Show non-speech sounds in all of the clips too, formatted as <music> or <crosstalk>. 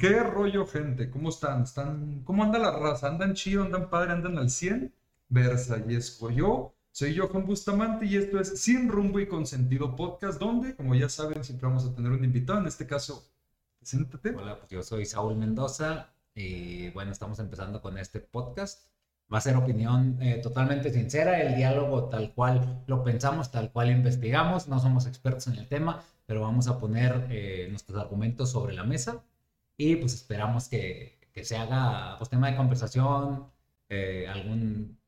¿Qué rollo, gente? ¿Cómo están? ¿Están... ¿Cómo anda la raza? ¿Andan chido? ¿Andan padre? ¿Andan al 100? Versa y yo. Soy Johan Bustamante y esto es Sin Rumbo y con Sentido Podcast, donde, como ya saben, siempre vamos a tener un invitado. En este caso, preséntate. Hola, pues yo soy Saúl Mendoza y bueno, estamos empezando con este podcast. Va a ser opinión eh, totalmente sincera, el diálogo tal cual lo pensamos, tal cual investigamos. No somos expertos en el tema, pero vamos a poner eh, nuestros argumentos sobre la mesa y pues esperamos que, que se haga pues, tema de conversación, eh, algún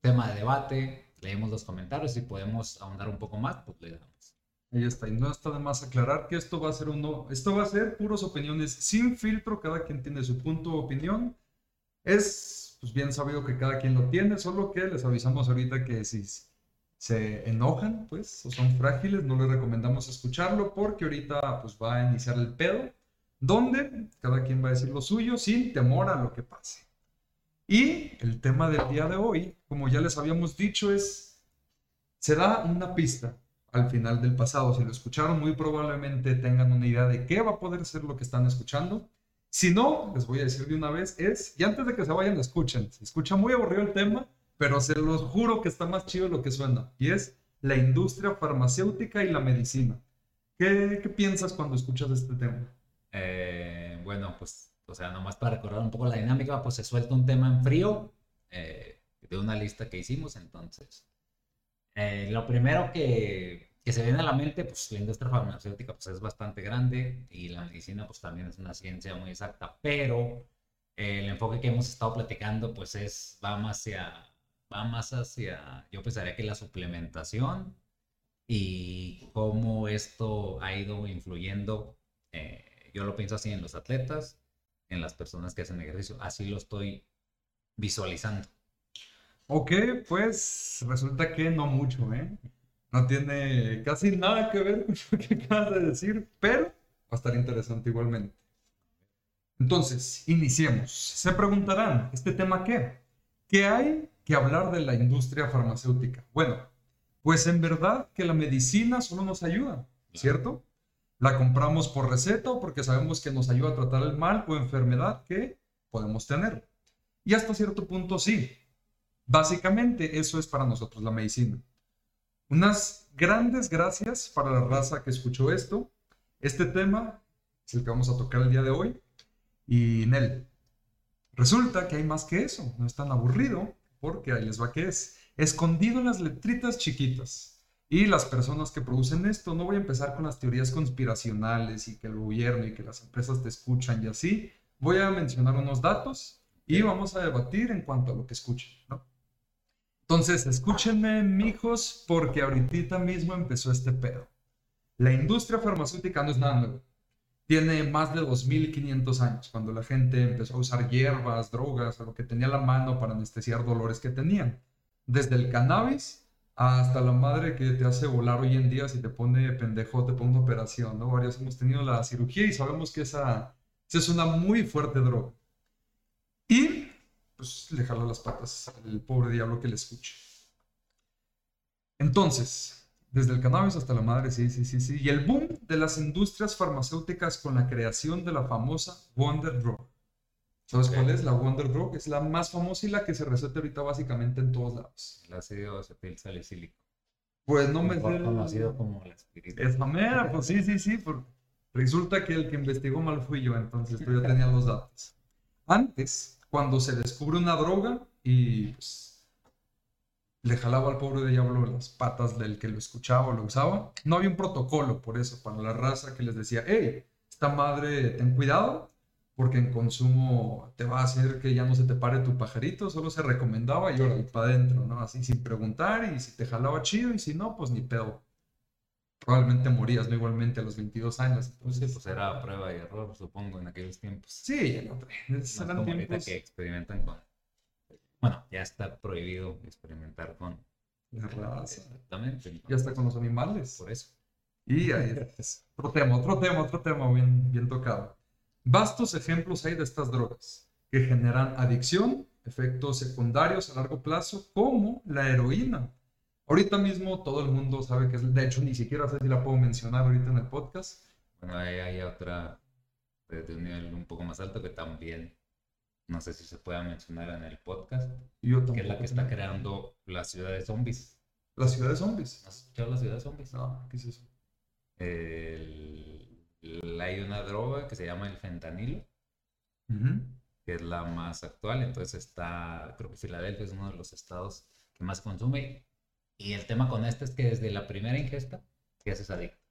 tema de debate. Leemos los comentarios y podemos ahondar un poco más, pues le damos. Ahí está, y no está de más aclarar que esto va a ser uno, esto va a ser puras opiniones sin filtro, cada quien tiene su punto de opinión. Es pues bien sabido que cada quien lo tiene, solo que les avisamos ahorita que si se enojan, pues, o son frágiles, no les recomendamos escucharlo porque ahorita pues va a iniciar el pedo donde cada quien va a decir lo suyo sin temor a lo que pase. Y el tema del día de hoy, como ya les habíamos dicho, es, se da una pista al final del pasado. Si lo escucharon, muy probablemente tengan una idea de qué va a poder ser lo que están escuchando. Si no, les voy a decir de una vez, es, y antes de que se vayan, escuchen. Se escucha muy aburrido el tema, pero se los juro que está más chido lo que suena. Y es la industria farmacéutica y la medicina. ¿Qué, qué piensas cuando escuchas este tema? Eh, bueno, pues, o sea, nomás para recordar un poco la dinámica, pues se suelta un tema en frío eh, de una lista que hicimos, entonces. Eh, lo primero que, que, se viene a la mente, pues la industria farmacéutica pues, es bastante grande y la medicina pues también es una ciencia muy exacta, pero el enfoque que hemos estado platicando pues es, va más hacia, va más hacia, yo pensaría que la suplementación y cómo esto ha ido influyendo eh, yo lo pienso así en los atletas, en las personas que hacen ejercicio. Así lo estoy visualizando. Ok, pues resulta que no mucho, ¿eh? No tiene casi nada que ver con lo que acabas de decir, pero va a estar interesante igualmente. Entonces, iniciemos. Se preguntarán, ¿este tema qué? ¿Qué hay que hablar de la industria farmacéutica? Bueno, pues en verdad que la medicina solo nos ayuda, ¿cierto? La compramos por receta o porque sabemos que nos ayuda a tratar el mal o enfermedad que podemos tener. Y hasta cierto punto sí. Básicamente eso es para nosotros la medicina. Unas grandes gracias para la raza que escuchó esto. Este tema es el que vamos a tocar el día de hoy. Y Nel, resulta que hay más que eso. No es tan aburrido porque ahí les va que es. Escondido en las letritas chiquitas y las personas que producen esto, no voy a empezar con las teorías conspiracionales y que el gobierno y que las empresas te escuchan y así. Voy a mencionar unos datos y vamos a debatir en cuanto a lo que escuchen, ¿no? Entonces, escúchenme, mijos, porque ahorita mismo empezó este pedo. La industria farmacéutica no es nada nuevo. Tiene más de 2500 años, cuando la gente empezó a usar hierbas, drogas, o lo que tenía a la mano para anestesiar dolores que tenían. Desde el cannabis hasta la madre que te hace volar hoy en día si te pone pendejo, te pone una operación, ¿no? Varios hemos tenido la cirugía y sabemos que esa, es una muy fuerte droga. Y pues le jala las patas al pobre diablo que le escuche. Entonces, desde el cannabis hasta la madre, sí, sí, sí, sí. Y el boom de las industrias farmacéuticas con la creación de la famosa Wonder Drug. ¿Sabes cuál es? La Wonder Drug. Es la más famosa y la que se receta ahorita básicamente en todos lados. El ácido acetilsalicílico. Pues no me sé. Conocido como la aspirina. Esa mera, pues sí, sí, sí. Resulta que el que investigó mal fui yo, entonces yo tenía los datos. Antes, cuando se descubre una droga y pues, le jalaba al pobre diablo las patas del que lo escuchaba o lo usaba, no había un protocolo por eso, para la raza que les decía, hey, esta madre, ten cuidado, porque en consumo te va a hacer que ya no se te pare tu pajarito, solo se recomendaba y ahora y para adentro, ¿no? Así sin preguntar y si te jalaba chido y si no, pues ni pedo. Probablemente morías, ¿no? Igualmente a los 22 años. Entonces, pues era prueba y error, supongo, en aquellos tiempos. Sí, no, eran tiempos... que experimentan con... Bueno, ya está prohibido experimentar con... La raza. Exactamente. Ya está con los animales. Por eso. Y ahí es. Otro tema, otro tema, otro tema bien, bien tocado. Vastos ejemplos hay de estas drogas que generan adicción, efectos secundarios a largo plazo, como la heroína. Ahorita mismo todo el mundo sabe que es, de hecho ni siquiera sé si la puedo mencionar ahorita en el podcast. Bueno, ahí hay otra de un nivel un poco más alto que también no sé si se pueda mencionar en el podcast, Yo que es la que está creando la ciudad de zombies. La ciudad de zombies. ¿Has escuchado la ciudad de zombies? No, ¿qué es eso? El- hay una droga que se llama el fentanilo, que es la más actual. Entonces está, creo que Filadelfia es uno de los estados que más consume. Y el tema con este es que desde la primera ingesta te haces adicto.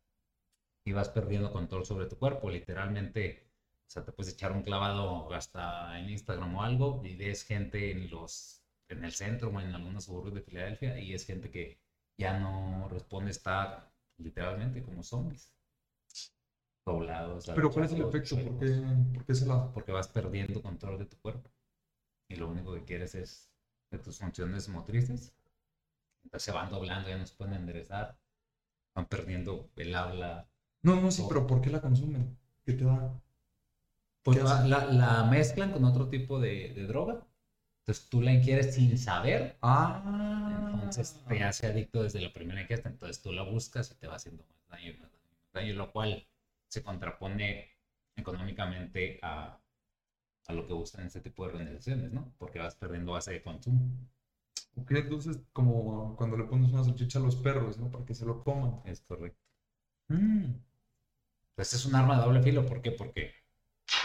Y vas perdiendo control sobre tu cuerpo. Literalmente, o sea, te puedes echar un clavado hasta en Instagram o algo y ves gente en los en el centro o en algunos suburbios de Filadelfia y es gente que ya no responde, está literalmente como zombies. Doblados. Pero ¿cuál es el efecto? ¿Por qué, por qué se la...? porque vas perdiendo control de tu cuerpo. Y lo único que quieres es de tus funciones motrices. Entonces se van doblando, ya no se pueden enderezar. Van perdiendo el habla. No, no, sí, pero ¿por qué la consumen? ¿Qué te da? Pues la, la mezclan con otro tipo de, de droga. Entonces tú la ingieres sin saber. Ah. Entonces te hace adicto desde la primera ingesta. Entonces tú la buscas y te va haciendo más daño, y más daño, más daño, lo cual se contrapone económicamente a, a lo que buscan este tipo de organizaciones, ¿no? Porque vas perdiendo base de consumo. Ok, entonces como cuando le pones una salchicha a los perros, ¿no? Para que se lo coman. Es correcto. Mm. Pues es un arma de doble filo. ¿Por qué? Porque,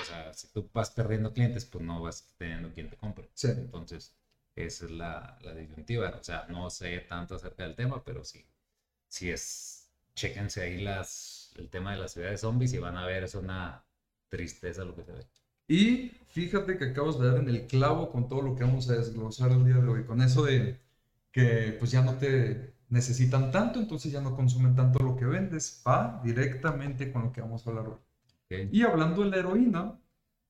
o sea, si tú vas perdiendo clientes, pues no vas teniendo quien te compre. Sí. Entonces, esa es la, la disyuntiva. O sea, no sé tanto acerca del tema, pero sí, sí es, chéquense ahí las, el tema de las ciudades zombies y van a ver, es una tristeza lo que se ve. Y fíjate que acabas de dar en el clavo con todo lo que vamos a desglosar el día de hoy. Con eso de que pues ya no te necesitan tanto, entonces ya no consumen tanto lo que vendes. Va directamente con lo que vamos a hablar hoy. Y hablando de la heroína,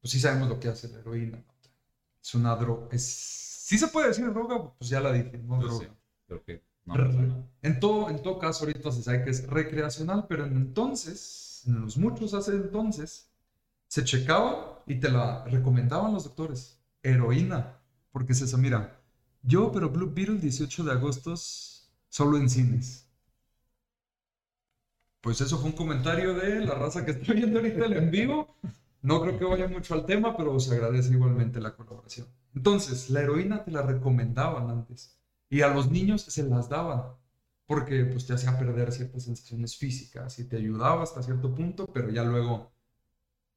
pues sí sabemos lo que hace la heroína. Es una droga. Es... Sí se puede decir droga, pues ya la dije, no Pues droga. sí, no. En todo, en todo caso, ahorita se sabe que es recreacional, pero en entonces, en los muchos hace entonces, se checaba y te la recomendaban los doctores. Heroína. Porque es eso, mira, yo, pero Blue Beetle, 18 de agosto, solo en cines. Pues eso fue un comentario de la raza que está viendo ahorita el en vivo. No creo que vaya mucho al tema, pero se agradece igualmente la colaboración. Entonces, la heroína te la recomendaban antes. Y a los niños se las daban. Porque pues te hacía perder ciertas sensaciones físicas y te ayudaba hasta cierto punto, pero ya luego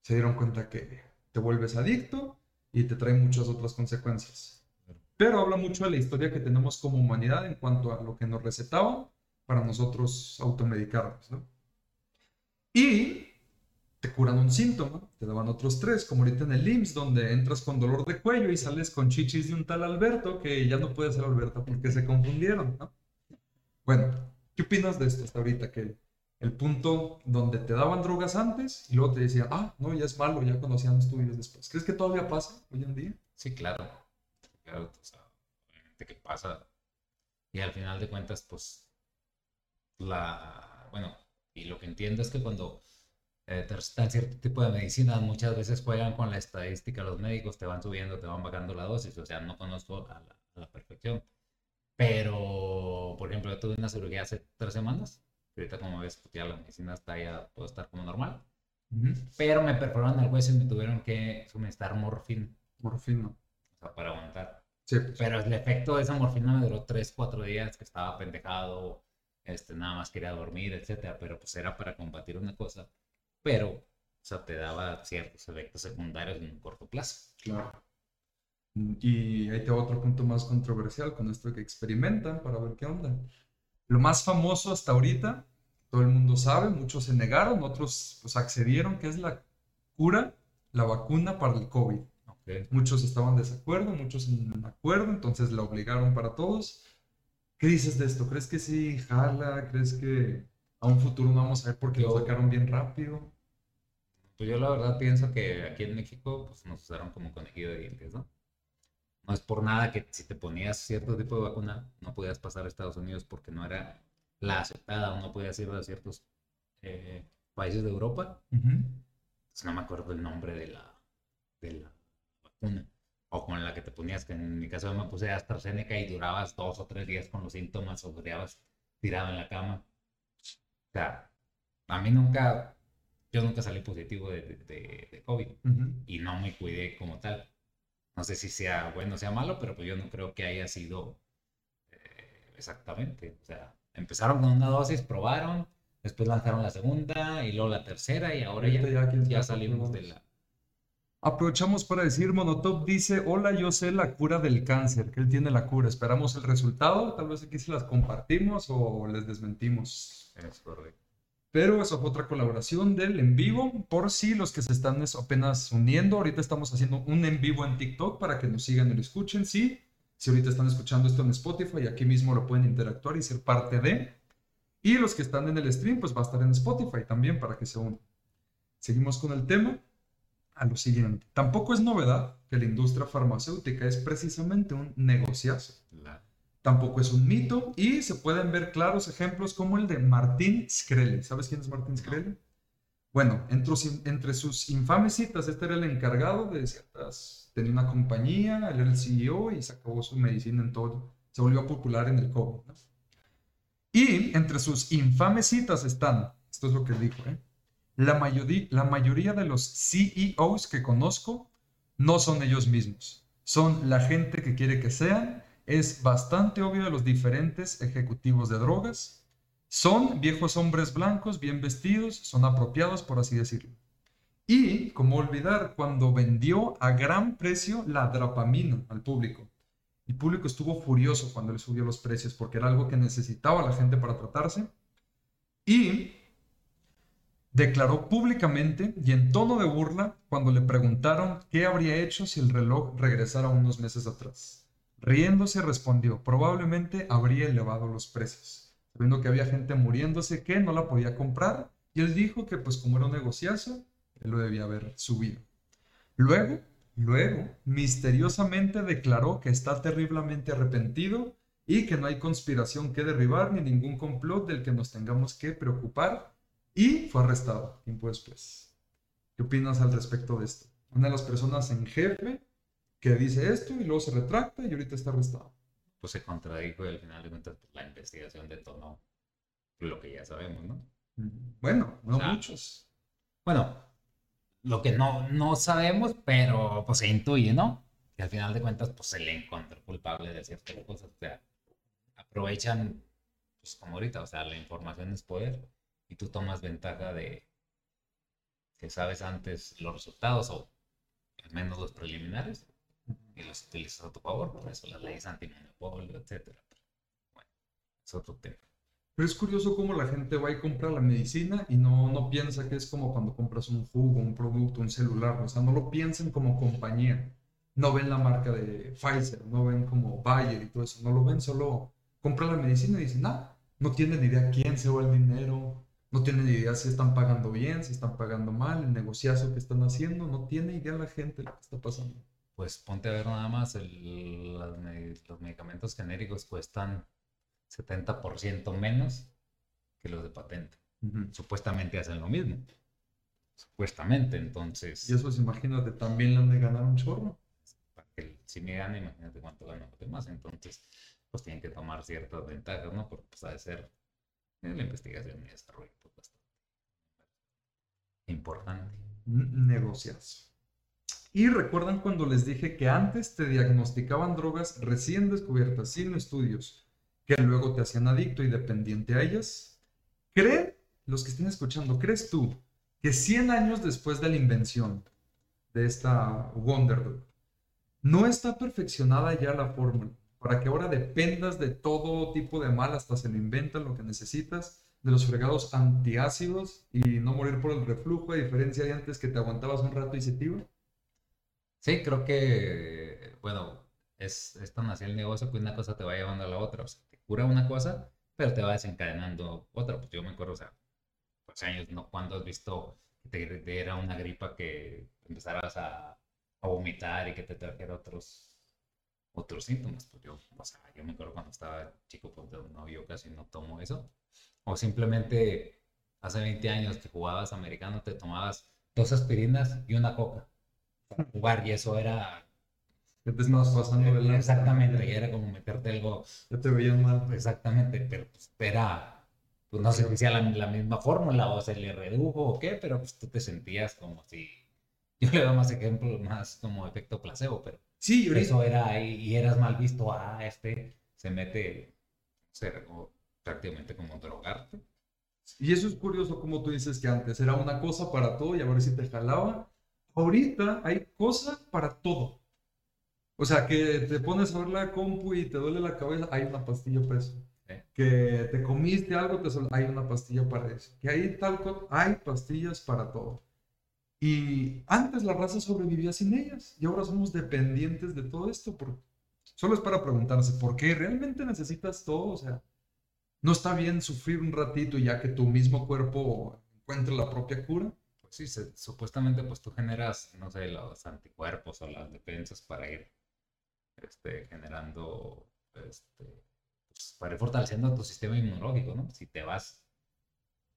se dieron cuenta que te vuelves adicto y te trae muchas otras consecuencias. Pero habla mucho de la historia que tenemos como humanidad en cuanto a lo que nos recetaban para nosotros automedicarnos, ¿no? Y te curan un síntoma, te daban otros tres, como ahorita en el IMSS, donde entras con dolor de cuello y sales con chichis de un tal Alberto, que ya no puede ser Alberto porque se confundieron, ¿no? Bueno, ¿qué opinas de esto hasta ahorita? Que el punto donde te daban drogas antes y luego te decían, ah, no, ya es malo, ya conocían estudios después. ¿Crees que todavía pasa hoy en día? Sí, claro. Claro, o sea, obviamente que pasa. Y al final de cuentas, pues, la, bueno, y lo que entiendo es que cuando eh, recetan cierto tipo de medicina, muchas veces juegan con la estadística, los médicos te van subiendo, te van bajando la dosis, o sea, no conozco a la, a la perfección. Pero, por ejemplo, yo tuve una cirugía hace tres semanas, ahorita como ves, pues ya la medicina está ya, puedo estar como normal, pero me perforaron el hueso y me tuvieron que suministrar morfina, Morfina. o sea, para aguantar. Sí, pues. Pero el efecto de esa morfina me duró 3, 4 días, que estaba pendejado, este, nada más quería dormir, etcétera, pero pues era para combatir una cosa, pero, o sea, te daba ciertos efectos secundarios en un corto plazo. Claro. Y ahí te va otro punto más controversial con esto que experimentan para ver qué onda. Lo más famoso hasta ahorita, todo el mundo sabe, muchos se negaron, otros pues accedieron, que es la cura, la vacuna para el COVID. Ok. Muchos estaban de desacuerdo, muchos en acuerdo, entonces la obligaron para todos. ¿Qué dices de esto? ¿Crees que sí jala? ¿Crees que a un futuro no vamos a ver porque lo sacaron bien rápido? Pues yo la verdad pienso que aquí en México pues, nos usaron como conejillo de dientes, ¿no? No es por nada que si te ponías cierto tipo de vacuna no podías pasar a Estados Unidos porque no era la aceptada o no podías ir a ciertos eh, países de Europa. Pues no me acuerdo el nombre de la, de la vacuna. O con la que te ponías, que en mi caso me puse AstraZeneca y durabas dos o tres días con los síntomas o quedabas tirado en la cama. O sea, a mí nunca yo nunca salí positivo de, de, de COVID y no me cuidé como tal. No sé si sea bueno o sea malo, pero pues yo no creo que haya sido eh, exactamente. O sea, empezaron con una dosis, probaron, después lanzaron la segunda y luego la tercera y ahora ya, ya, ya salimos de la... Aprovechamos para decir, Monotop dice, hola, yo sé la cura del cáncer, que él tiene la cura. Esperamos el resultado, tal vez aquí se las compartimos o les desmentimos. Es correcto. Pero eso fue otra colaboración del en vivo, por si los que se están es- apenas uniendo, ahorita estamos haciendo un en vivo en TikTok para que nos sigan y lo escuchen, sí. Si ahorita están escuchando esto en Spotify, aquí mismo lo pueden interactuar y ser parte de. Y los que están en el stream, pues va a estar en Spotify también para que se unan. Seguimos con el tema. A lo siguiente. Tampoco es novedad que la industria farmacéutica es precisamente un negociazo. La- Tampoco es un mito y se pueden ver claros ejemplos como el de Martín Shkreli. ¿Sabes quién es Martín Shkreli? Bueno, entre, sus- entre sus infames citas, este era el encargado de ciertas... Tenía una compañía, él era el CEO y se acabó su medicina en todo. Se volvió popular en el COVID. ¿no? Y entre sus infames citas están, esto es lo que dijo, ¿eh? La mayoría, la mayoría de los CEOs que conozco no son ellos mismos. Son la gente que quiere que sean. Es bastante obvio de los diferentes ejecutivos de drogas. Son viejos hombres blancos, bien vestidos, son apropiados, por así decirlo. Y, como olvidar, cuando vendió a gran precio la drapamina al público. El público estuvo furioso cuando le subió los precios porque era algo que necesitaba la gente para tratarse. Y declaró públicamente y en tono de burla cuando le preguntaron qué habría hecho si el reloj regresara unos meses atrás. Riéndose respondió, probablemente habría elevado los precios, sabiendo que había gente muriéndose que no la podía comprar y él dijo que pues como era un negociazo, él lo debía haber subido. Luego, luego, misteriosamente declaró que está terriblemente arrepentido y que no hay conspiración que derribar ni ningún complot del que nos tengamos que preocupar y fue arrestado tiempo después. ¿Qué opinas al respecto de esto? Una de las personas en jefe que dice esto y luego se retracta y ahorita está arrestado. Pues se contradijo y al final de cuentas pues, la investigación detonó lo que ya sabemos, ¿no? Bueno, no O sea, muchos. Bueno, lo que no, no sabemos, pero pues se intuye, ¿no? Que al final de cuentas pues se le encontró culpable de ciertas cosas. O sea, aprovechan, pues como ahorita, o sea, la información es poder y tú tomas ventaja de que sabes antes los resultados o al menos los preliminares y los utilizas a tu favor. Por eso las leyes antimonopolio, etcétera. Bueno, es otro tema. Pero es curioso cómo la gente va y compra la medicina y no, no piensa que es como cuando compras un jugo, un producto, un celular. O sea, no lo piensan como compañía. No ven la marca de Pfizer, no ven como Bayer y todo eso. No lo ven, solo compran la medicina y dicen, nada, no tienen idea quién se va el dinero, no tienen idea si están pagando bien, si están pagando mal, el negociazo que están haciendo, no tiene idea la gente lo que está pasando. Pues ponte a ver nada más, el- me- los medicamentos genéricos cuestan 70% menos que los de patente. Supuestamente hacen lo mismo. Supuestamente, entonces, Y eso, pues, imagínate, también le han de ganar un chorro. para que si me gana, imagínate cuánto ganan los demás. Entonces, pues tienen que tomar ciertas ventajas, ¿no? Porque pues ha de ser eh, la investigación y desarrollo pues, bastante importante. negociazo. Y recuerdan cuando les dije que antes te diagnosticaban drogas recién descubiertas, sin estudios, que luego te hacían adicto y dependiente a ellas. ¿Creen, los que estén escuchando, crees tú que 100 años después de la invención de esta Wonder Drug, no está perfeccionada ya la fórmula para que ahora dependas de todo tipo de mal, hasta se lo inventan lo que necesitas, de los fregados antiácidos y no morir por el reflujo, a diferencia de antes que te aguantabas un rato y se te iba? Sí, creo que, bueno, es, es tan así el negocio que una cosa te va llevando a la otra. O sea, te cura una cosa, pero te va desencadenando otra. Pues yo me acuerdo, o sea, hace años, ¿no? Cuando has visto que te, te era una gripa que empezaras a, vomitar y que te trajera otros, otros síntomas. Pues yo, o sea, yo me acuerdo cuando estaba chico, pues no, yo casi no tomo eso. O simplemente hace 20 años que jugabas americano, te tomabas dos aspirinas y una coca para jugar y eso era te estabas pasando de exactamente y era como meterte algo Ya te veían mal. exactamente pero pues era pues no sé si sea la, la misma fórmula o se le redujo o qué, pero pues tú te sentías como si, yo le doy más ejemplos, más como efecto placebo, pero Sí, ahorita- eso era, y, y eras mal visto, ah, este se mete, se, o prácticamente como drogarte. Y eso es curioso como tú dices que antes era una cosa para todo y a ver si te jalaba. Ahorita hay cosas para todo. O sea, que te pones a ver la compu y te duele la cabeza, hay una pastilla para eso. Que te comiste algo, te hay una pastilla para eso. Que hay tal cosa, hay pastillas para todo. Y antes la raza sobrevivía sin ellas y ahora somos dependientes de todo esto. Por... Solo es para preguntarse, ¿por qué realmente necesitas todo? O sea, no está bien sufrir un ratito y ya que tu mismo cuerpo encuentre la propia cura. Sí, se- supuestamente pues tú generas, no sé, los anticuerpos o las defensas para ir este, generando, este, pues, para ir fortaleciendo tu sistema inmunológico, ¿no? Si te vas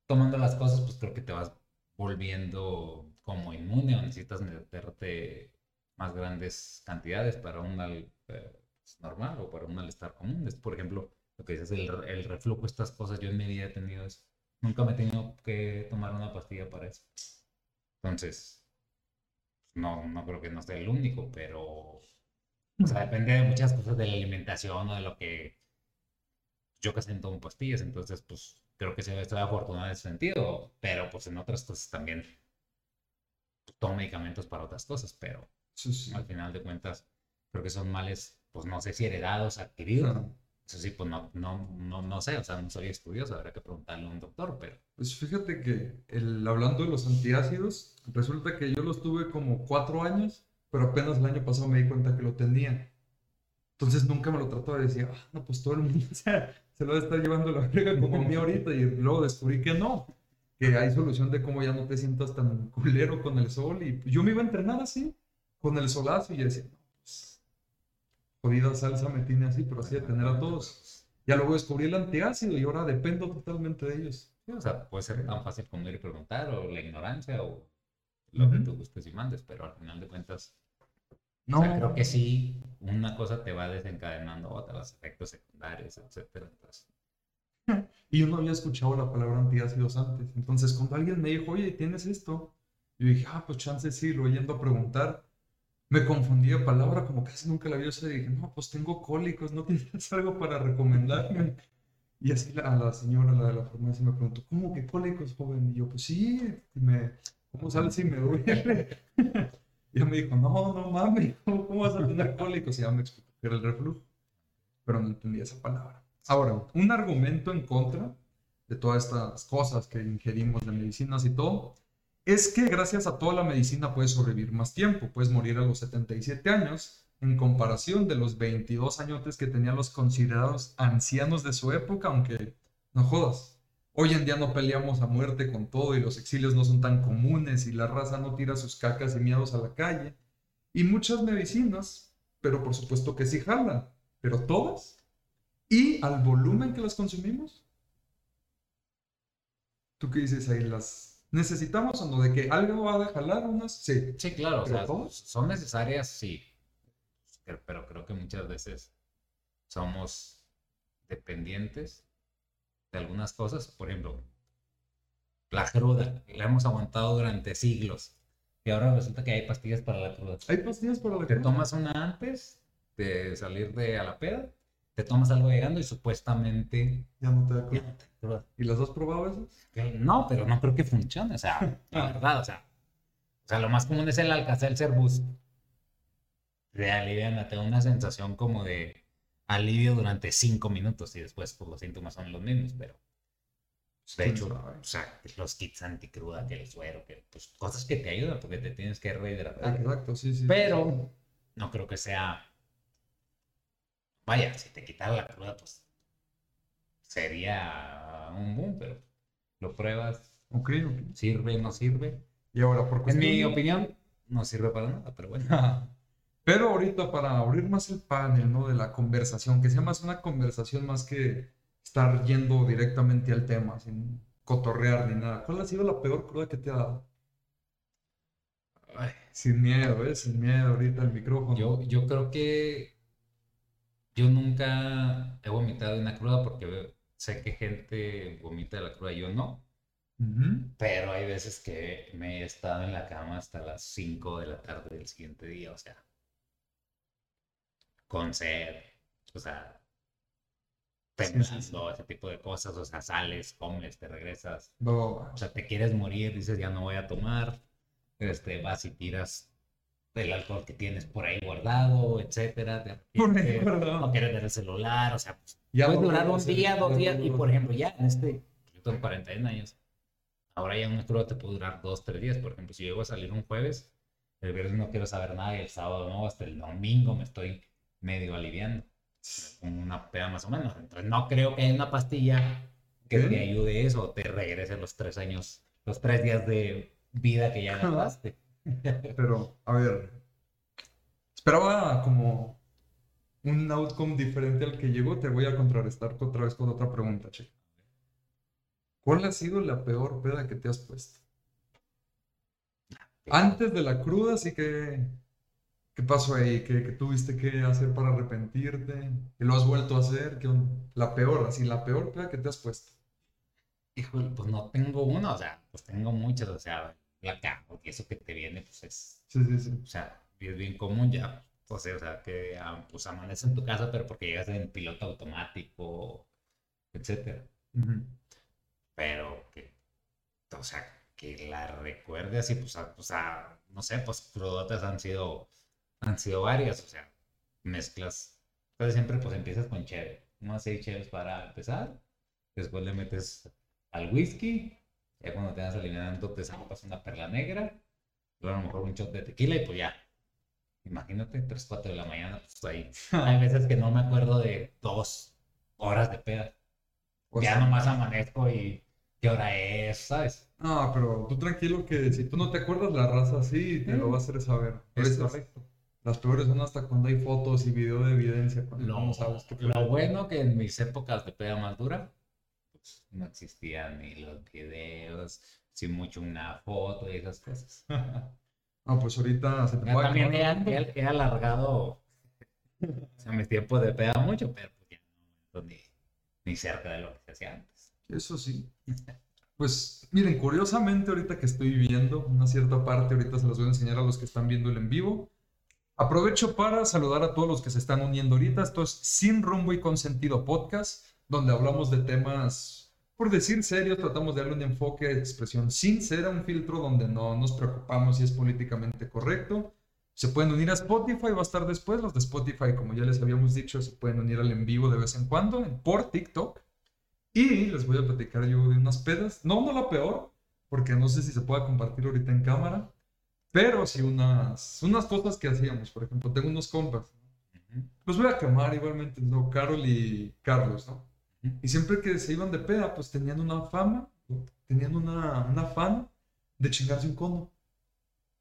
tomando las cosas, pues creo que te vas volviendo como inmune o necesitas meterte más grandes cantidades para un mal eh, pues, normal o para un malestar común. Por ejemplo, lo que dices, el, el reflujo, estas cosas, yo en mi vida he tenido eso. Nunca me he tenido que tomar una pastilla para eso. Entonces, no, no creo que no sea el único, pero o sea, depende de muchas cosas de la alimentación o de lo que yo casi no tomo pastillas, entonces pues creo que sí estoy afortunado en ese sentido, pero pues en otras cosas también tomo medicamentos para otras cosas, pero Sí, sí. al final de cuentas creo que son males, pues no sé si heredados, adquiridos. Eso sí, pues no, no, no, no sé, o sea, no soy estudioso, habrá que preguntarle a un doctor, pero Pues fíjate que el, hablando de los antiácidos, resulta que yo los tuve como cuatro años, pero apenas el año pasado me di cuenta que lo tenía. Entonces nunca me lo trataba de decir, ah, no, pues todo el mundo <laughs> o sea, se lo estar llevando la frega como a mí ahorita. Y luego descubrí que no, que hay solución de cómo ya no te sientas tan culero con el sol. Y yo me iba a entrenar así, con el solazo, y yo decía, no, jodida salsa me tiene así, pero así de tener a todos. Ya luego descubrí el antiácido y ahora dependo totalmente de ellos. Sí, o sea, puede ser tan fácil como ir y preguntar, o la ignorancia, o lo que Ujú. tú gustes y mandes, pero al final de cuentas, No, o sea, creo que sí, una cosa te va desencadenando otras, efectos secundarios, etcétera. Entonces, <laughs> Y yo no había escuchado la palabra antiácidos antes. Entonces, cuando alguien me dijo, oye, ¿tienes esto? Yo dije, ah, pues chance sí, lo yendo a preguntar. Me confundí de palabra, como casi nunca la había usado. Y dije, no, pues tengo cólicos, ¿no tienes algo para recomendarme? Y así la, la señora, la de la farmacia, me preguntó, ¿cómo que cólicos, joven? Y yo, pues sí, me, ¿cómo sabes si me duele? <laughs> Y ella me dijo, no, no ¿cómo, cómo vas a tener cólicos? Y ya me explicó que era el reflujo. Pero no entendía esa palabra. Ahora, un argumento en contra de todas estas cosas que ingerimos de medicinas y todo, es que gracias a toda la medicina puedes sobrevivir más tiempo, puedes morir a los 77 años, en comparación de los 22 añotes que tenían los considerados ancianos de su época, aunque no jodas. Hoy en día no peleamos a muerte con todo y los exilios no son tan comunes y la raza no tira sus cacas y miedos a la calle. Y muchas medicinas, pero por supuesto que sí jalan, pero todas. Y al volumen que las consumimos. ¿Tú qué dices ahí? ¿Las necesitamos o no? ¿De que algo va a jalar unas? Sí. sí, claro, o ¿Pero sea, son necesarias, sí, pero, creo que muchas veces somos dependientes de algunas cosas, por ejemplo, la cruda, la hemos aguantado durante siglos, y ahora resulta que hay pastillas para la cruda. ¿Hay pastillas para la Te cruda? tomas una antes de salir de a la peda, te tomas algo llegando y supuestamente Ya no te da te. ¿Y las has probado esas? No, pero no creo que funcione, o sea, la verdad, o sea, o sea, lo más común es el Alka-Seltzer Boost. De aliviana, te da una sensación como de alivio durante cinco minutos y después pues, los síntomas son los mismos, pero de ¿Quién hecho, o sea, los kits anticruda, que el suero, que pues cosas que te ayudan porque te tienes que rehidratar. Exacto, sí, sí. Pero no creo que sea. Vaya, si te quitara la cruda, pues sería un boom, pero lo pruebas, Ok, ok. sirve, no sirve. Y ahora, por En mi opinión, no sirve para nada, pero bueno. <laughs> Pero ahorita para abrir más el panel, ¿no? De la conversación, que sea más una conversación más que estar yendo directamente al tema, sin cotorrear ni nada. ¿Cuál ha sido la peor cruda que te ha dado? Ay, Sin miedo, ¿eh? Sin miedo ahorita el micrófono. Yo, yo creo que yo nunca he vomitado una cruda porque sé que gente vomita de la cruda, yo no. Pero hay veces que me he estado en la cama hasta las 5 de la tarde del siguiente día, o sea, con sed, o sea, pensando ese tipo de cosas, o sea, sales, comes, te regresas, o sea, te quieres morir, dices ya no voy a tomar, este, vas y tiras el alcohol que tienes por ahí guardado, etcétera, <laughs> por ahí guardado. no quieres ver el celular, o sea, pues, ya puede durar un día, dos días, y por ejemplo, ya en este, yo tengo 41 años, ahora ya un crudo te puede durar dos, tres días, por ejemplo, si llego a salir un jueves, el viernes no quiero saber nada y el sábado no, hasta el domingo me estoy medio aliviando una peda más o menos. Entonces no creo que haya una pastilla que te ayude eso te regrese los tres años, los tres días de vida que ya <laughs> gastaste. Pero, a ver, esperaba como un outcome diferente al que llegó. Te voy a contrarrestar otra vez con otra pregunta, che. ¿Cuál ha sido la peor peda que te has puesto? Antes de la cruda, sí que ¿Qué pasó ahí? ¿Qué, tuviste que hacer para arrepentirte? ¿Qué lo has vuelto a hacer? ¿Qué la peor, así, la peor peda que te has puesto. Híjole, pues no tengo uno, o sea, pues tengo muchas, o sea, cago, y eso que te viene, pues es. Sí, sí, sí. O sea, es bien común ya, pues, o sea, que ah, pues amanece en tu casa, pero porque llegas en piloto automático, etcétera. Pero que, o sea, que la recuerde así, pues, o sea, no sé, pues crudotas han sido han sido varias, o sea, mezclas. Entonces siempre pues empiezas con chévere, unos seis chéveres para empezar, después le metes al whisky, ya cuando te vas aliviando te sacas una perla negra, luego a lo mejor un shot de tequila y pues ya. Imagínate, 3, 4 de la mañana, pues ahí. <laughs> Hay veces que no me acuerdo de dos horas de peda. Pues ya nomás amanezco y qué hora es, ¿sabes? No, pero tú tranquilo que si tú no te acuerdas la raza así, te lo va a hacer saber. Es correcto. Las peores son hasta cuando hay fotos y video de evidencia. Lo, sabes lo bueno que en mis épocas de peda más dura, no existían ni los videos, sin mucho una foto y esas cosas. <laughs> no, pues ahorita se te puede También he, he, alargado o sea, mis tiempos de peda mucho, pero pues ya no ni, ni cerca de lo que se hacía antes. Eso sí. Pues miren, curiosamente ahorita que estoy viendo una cierta parte, ahorita se las voy a enseñar a los que están viendo el en vivo. Aprovecho para saludar a todos los que se están uniendo ahorita. Esto es Sin Rumbo y Con Sentido Podcast, donde hablamos de temas, por decir serios, tratamos de darle un enfoque de expresión sincera, un filtro donde no nos preocupamos si es políticamente correcto. Se pueden unir a Spotify, va a estar después. Los de Spotify, como ya les habíamos dicho, se pueden unir al en vivo de vez en cuando por TikTok. Y les voy a platicar yo de unas pedas. No, no la peor, porque no sé si se pueda compartir ahorita en cámara. Pero sí unas, unas cosas que hacíamos. Por ejemplo, tengo unos compas. Los voy a quemar igualmente, ¿no? Carol y Carlos, ¿no? Y siempre que se iban de peda, pues tenían una fama, tenían una, una fan de chingarse un cono.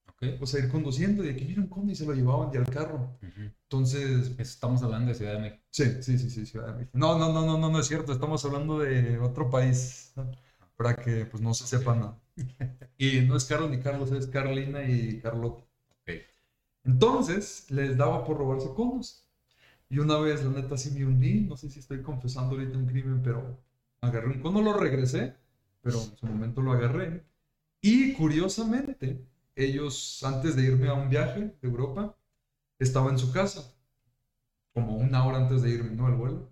Okay. O sea, ir conduciendo y aquí viene un cono y se lo llevaban ya al carro. Entonces. Estamos hablando de Ciudad de México. Sí, sí, sí, sí, Ciudad de México. No, no, no, no, no, no es cierto. Estamos hablando de otro país. Para que pues no se sepa nada. <laughs> Y no es Carlos ni Carlos, es Carolina y Carlota. Entonces, les daba por robarse conos. Y una vez, la neta, sí me uní. No sé si estoy confesando ahorita un crimen, pero agarré un cono, lo regresé, pero en su momento lo agarré. Y curiosamente, ellos, antes de irme a un viaje de Europa, estaba en su casa, como una hora antes de irme, ¿no? El vuelo.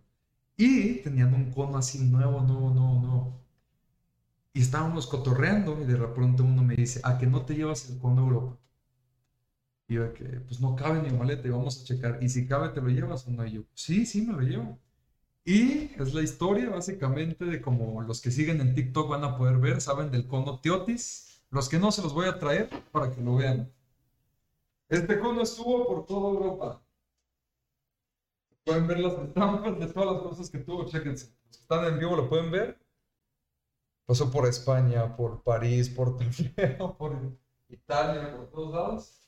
Y tenían un cono así nuevo, nuevo, nuevo, nuevo. Y estábamos cotorreando y de pronto uno me dice, ¿a que no te llevas el cono a Europa? Y yo que, pues no cabe en mi maleta y vamos a checar. Y si cabe, ¿te lo llevas o no? Y yo, sí, sí, me lo llevo. Y es la historia básicamente de como los que siguen en TikTok van a poder ver, saben del cono Teotis. Los que no se los voy a traer para que lo vean. Este cono estuvo por toda Europa. Pueden ver las estampas de todas las cosas que tuvo, chéquense. Los que están en vivo lo pueden ver. Pasó por España, por París, por Toledo, <laughs> por Italia, por todos lados.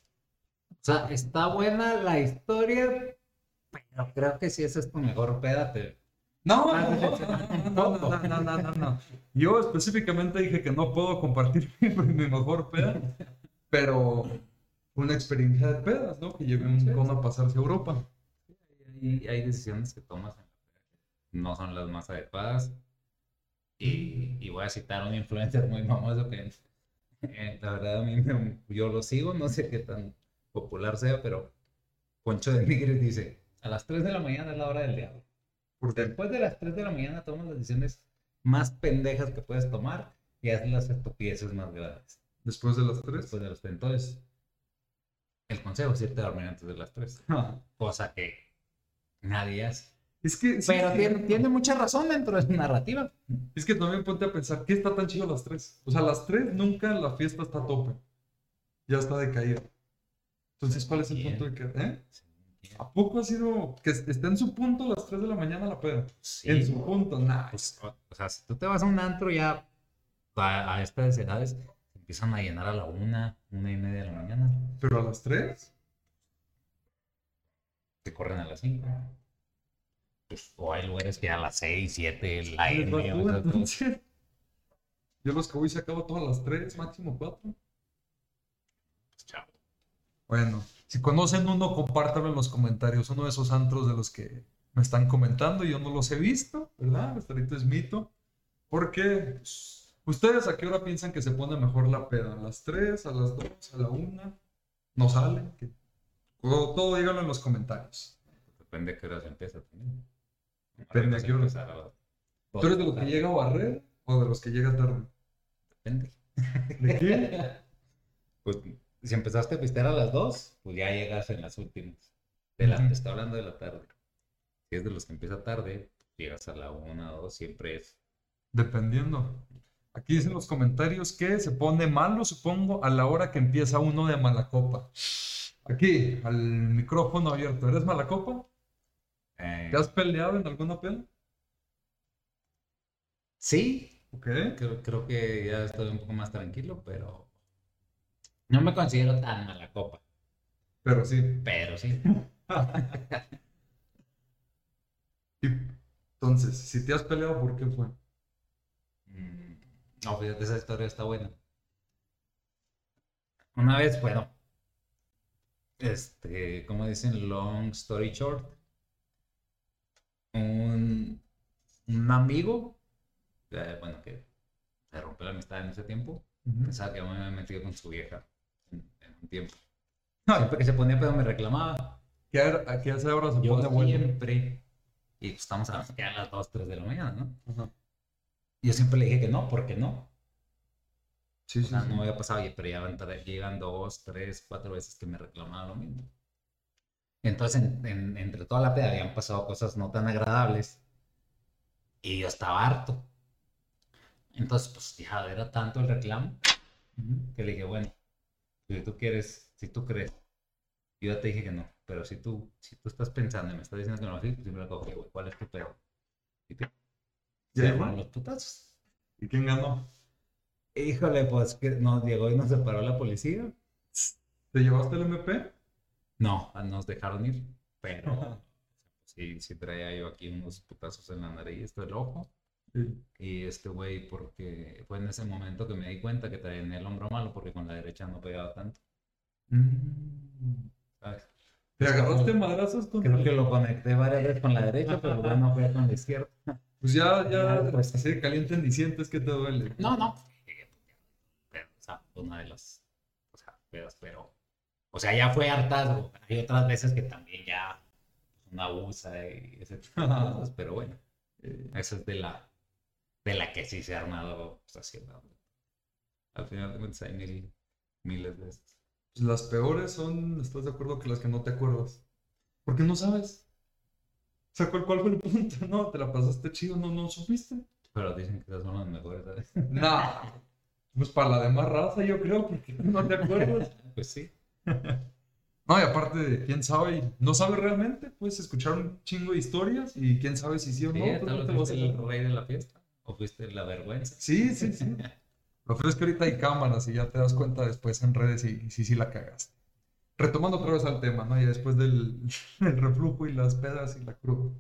O sea, está buena la historia, pero creo que si esa es tu mejor peda, No, no, no, no, no, no, no, Yo específicamente dije que no puedo compartir <laughs> mi, mejor peda, pero una experiencia de pedas, ¿no? Que llevé un cono a pasarse a Europa. Y hay decisiones que tomas no son las más adecuadas Y, y voy a citar un influencer muy famoso que eh, la verdad a mí me- yo lo sigo, no sé qué tan popular sea, pero Poncho de Nigris dice, a las 3 de la mañana es la hora del diablo. Después de las 3 de la mañana tomas las decisiones más pendejas que puedes tomar y haces las estupideces más grandes. después de las tres. Después de las 3. Entonces, el consejo es irte a dormir antes de las 3. Ah, <laughs> Cosa que nadie hace. Es que, sí, Pero es tiene, mucha razón dentro de su narrativa. Es que también ponte a pensar, ¿qué está tan chido a las 3? O sea, a las 3 nunca la fiesta está a tope. Ya está decaída. Entonces, ¿cuál es el punto de que... ¿Eh? ¿A poco ha sido que esté en su punto a las 3 de la mañana la peda? Sí. En su punto, nah. Pues, o, o sea, si tú te vas a un antro ya a, a estas edades, empiezan a llenar a la una, una y media de la mañana. Pero a las 3, Te corren a las cinco. Pues, o hay lugares que a las seis, siete, la entonces. Yo los que voy se acabo todas las 3, máximo 4. Bueno, si conocen uno, compártanlo en los comentarios. Uno de esos antros de los que me están comentando, yo no los he visto, ¿verdad? Hasta ahorita es mito. Porque pues, ustedes a qué hora piensan que se pone mejor la peda? ¿A las 3, a las 2, a la 1? ¿No salen? ¿Qué? Todo, todo díganlo en los comentarios. Depende a qué hora se empieza también. Depende a qué hora. ¿Tú eres de los que llega a barrer o de los que llega tarde? Depende. ¿De qué? <laughs> Pues si empezaste a pistear a las 2, pues ya llegas en las últimas. De la, está hablando de la tarde. Si es de los que empieza tarde, llegas a la 1 o 2, siempre es. Dependiendo. Aquí dicen los comentarios que se pone malo, supongo, a la hora que empieza uno de mala copa. Aquí, al micrófono abierto. ¿Eres mala copa? eh, ¿Te has peleado en alguna pelea? sí, Ok. creo, creo que ya estoy un poco más tranquilo, pero no me considero tan mala copa. Pero sí. Pero sí. <laughs> Entonces, si te has peleado, ¿por qué fue? Mm, No, fíjate, esa historia está buena. Una vez, bueno, este, como dicen, long story short, un, un amigo, eh, bueno, que se rompió la amistad en ese tiempo, pensaba que me había metido con su vieja tiempo. Siempre que se ponía pedo me reclamaba. ¿Qué, ¿A qué hace ahora se Yo pone bueno? siempre, y pues estamos a las 2, 3 de la mañana, ¿no? Ajá. Yo siempre le dije que no, porque no. Sí, O sí, sea, sí. no me había pasado, oye, pero ya llegan dos, tres, cuatro veces que me reclamaban lo mismo. Entonces, en- en- entre toda la peda habían pasado cosas no tan agradables y yo estaba harto. Entonces, pues ya era tanto el reclamo que le dije, bueno, si tú quieres, si tú crees, yo ya te dije que no, pero si tú, si tú estás pensando y me estás diciendo que no, pues me lo cojo, güey, ¿cuál es tu pedo? Y te- los putazos. ¿Y quién ganó? Híjole, pues que nos llegó y nos separó la policía. ¿Te llevaste el MP? No, nos dejaron ir, pero <laughs> sí, sí traía yo aquí unos putazos en la nariz, del ojo. Y este güey, porque fue en ese momento que me di cuenta que traía en el hombro malo, porque con la derecha no pegaba tanto. Mm. ¿sabes? ¿Te agarraste madrazos con Creo que lo conecté varias veces con la derecha, pero bueno, fue con la izquierda. Pues ya, <laughs> ya, pues. así caliente ni sientes que te duele. No, no. Pero, o sea, una de las o sea, pero. O sea, ya fue hartazgo. Hay otras veces que también ya una abusa y ese tipo de cosas, pero bueno. Eh, Esa es de la, de la que sí se ha armado pues, así, ¿no? Al final de cuentas hay mil, miles de esas. pues las peores son, ¿estás de acuerdo que las que no te acuerdas? Porque no sabes. O sea, ¿cuál, cuál fue el punto? <laughs> No, te la pasaste chido, no, no supiste. Pero dicen que esas son las mejores, ¿sabes? <laughs> No. Pues para la demás raza, yo creo, porque no te acuerdas. <laughs> Pues sí. No, y aparte, quién sabe, no sabe realmente, puedes escuchar un chingo de historias y quién sabe si sí o Sí, no. tú tal vez te vas el rey de la fiesta. O fuiste la vergüenza. Sí, sí, sí. Lo peor es que ahorita hay cámaras y ya te das cuenta después en redes y sí, sí la cagaste. Retomando otra vez al tema, ¿no? Ya después del <laughs> el reflujo y las pedas y la cruda.